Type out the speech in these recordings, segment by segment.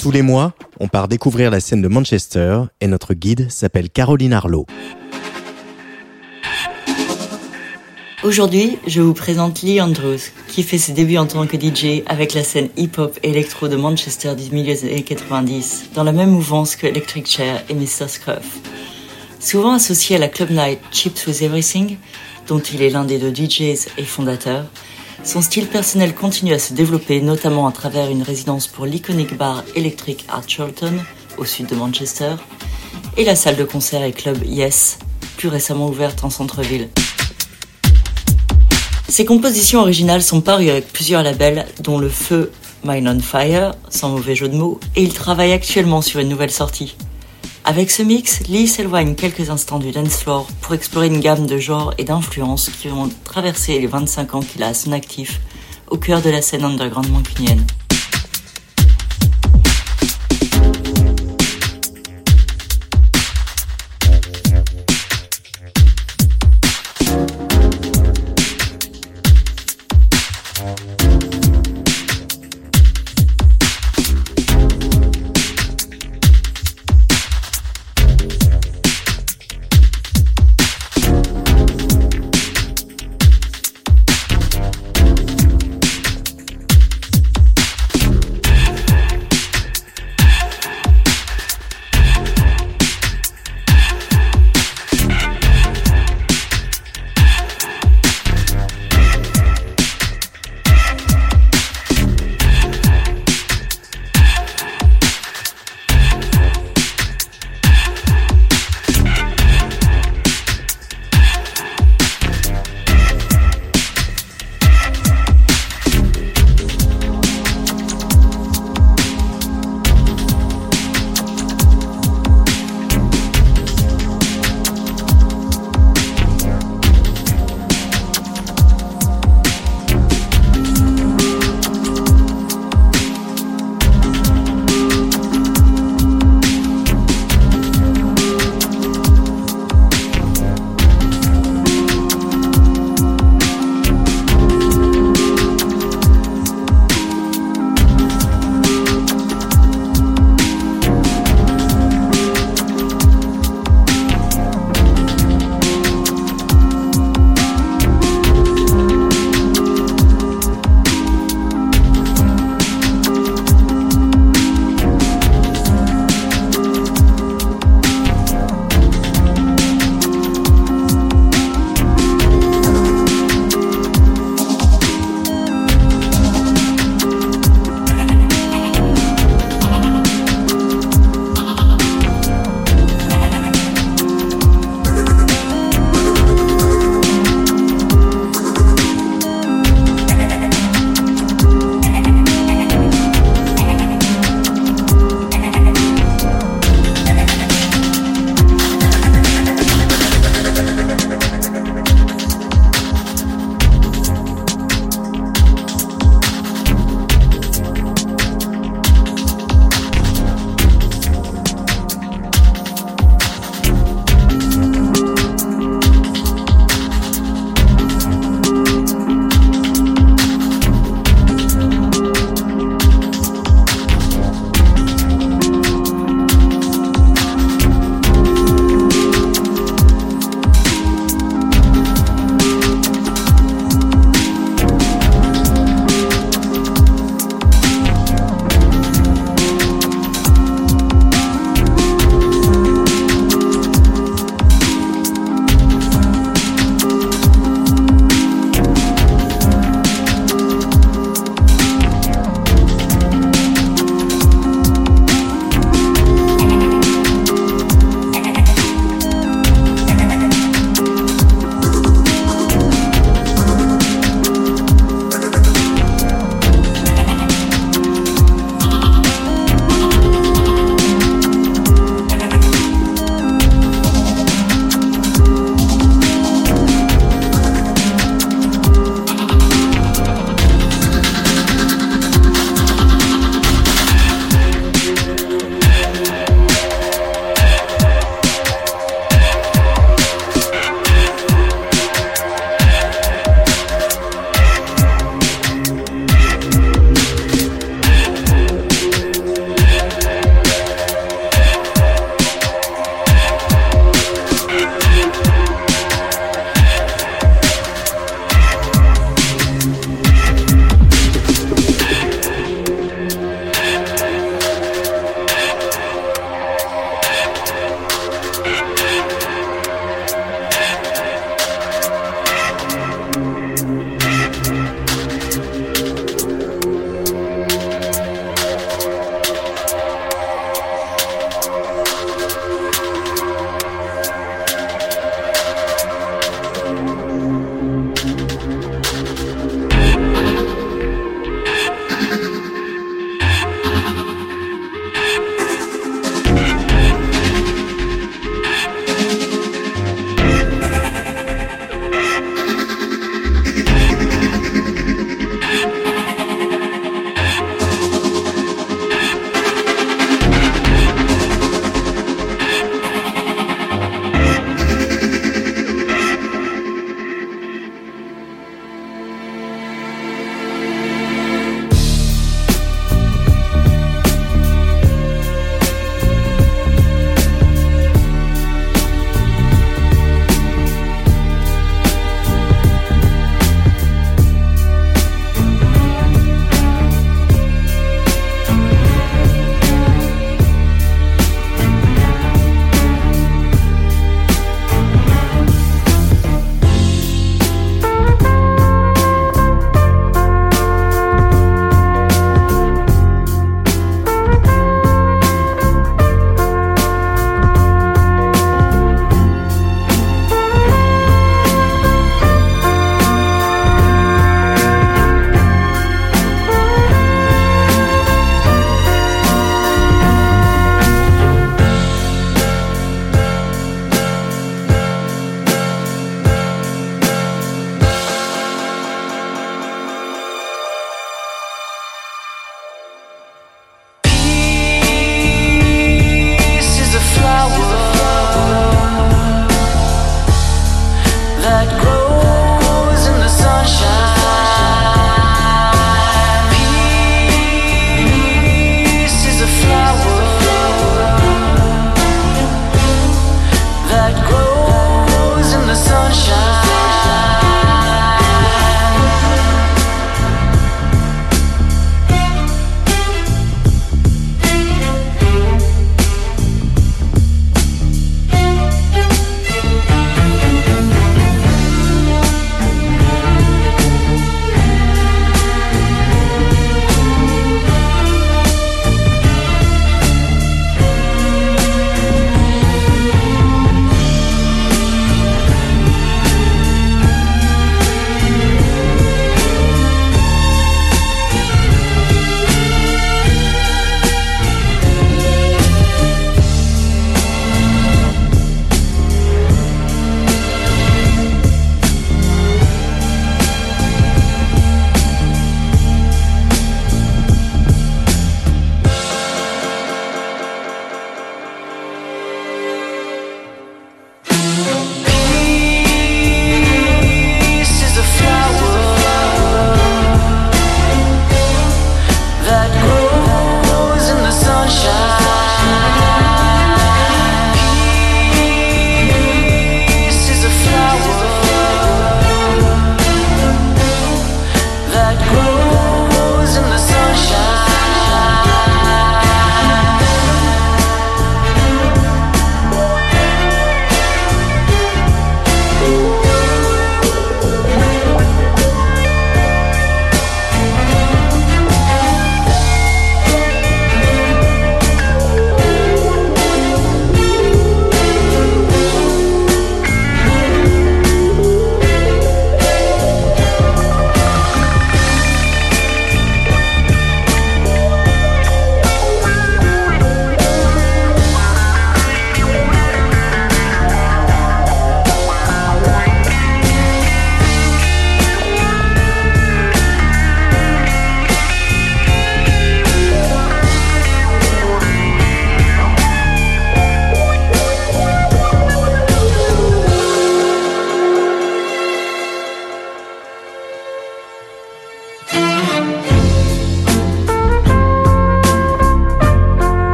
Tous les mois, on part découvrir la scène de Manchester et notre guide s'appelle Caroline Arlo. Aujourd'hui, je vous présente Lee Andrews, qui fait ses débuts en tant que DJ avec la scène hip-hop électro de Manchester du des années 90, dans la même mouvance que Electric Chair et Mr. Scruff. Souvent associé à la club night Chips with Everything, dont il est l'un des deux DJs et fondateurs, son style personnel continue à se développer, notamment à travers une résidence pour l'iconique bar Electric Art Charlton, au sud de Manchester, et la salle de concert et club Yes, plus récemment ouverte en centre-ville. Ses compositions originales sont parues avec plusieurs labels, dont Le Feu, Mine on Fire, sans mauvais jeu de mots, et il travaille actuellement sur une nouvelle sortie. Avec ce mix, Lee s'éloigne quelques instants du dance floor pour explorer une gamme de genres et d'influences qui vont traverser les 25 ans qu'il a à son actif au cœur de la scène underground mancunienne.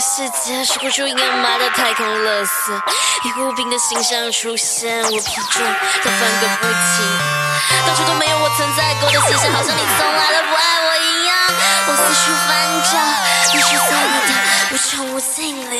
世界，是会出掩埋的太空垃圾。以无病的形象出现，我疲倦的翻个不停。当初都没有我存在过的气息，好像你从来都不爱我一样。我四处翻找，迷失在你的无穷无尽里。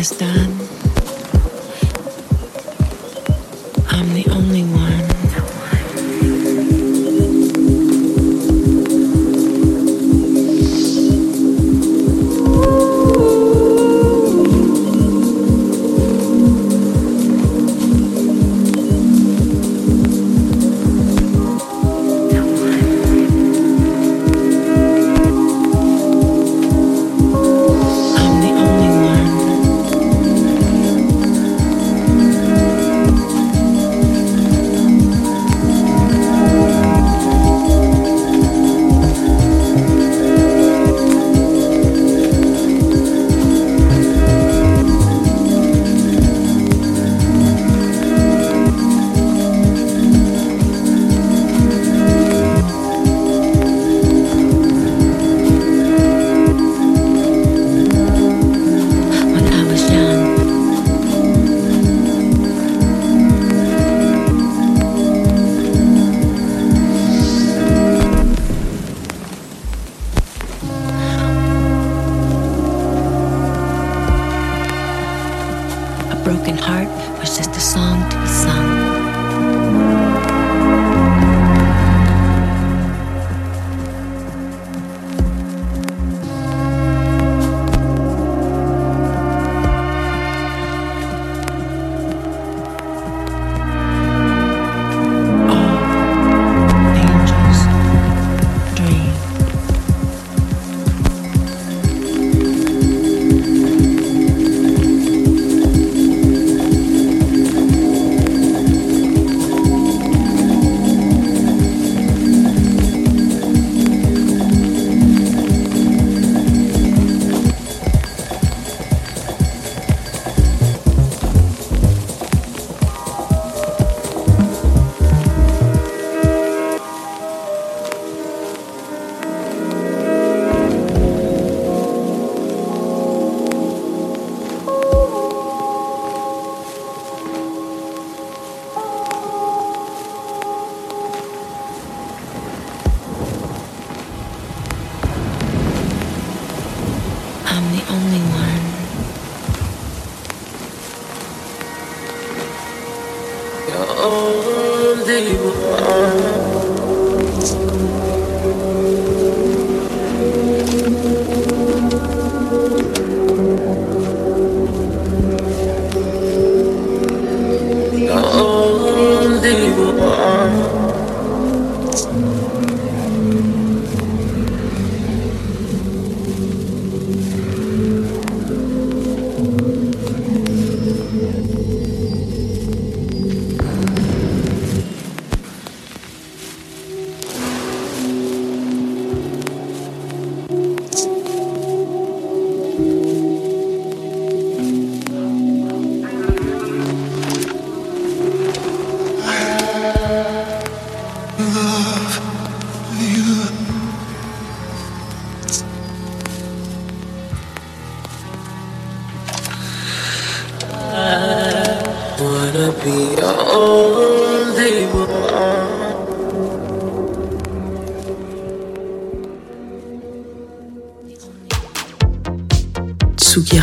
Is done,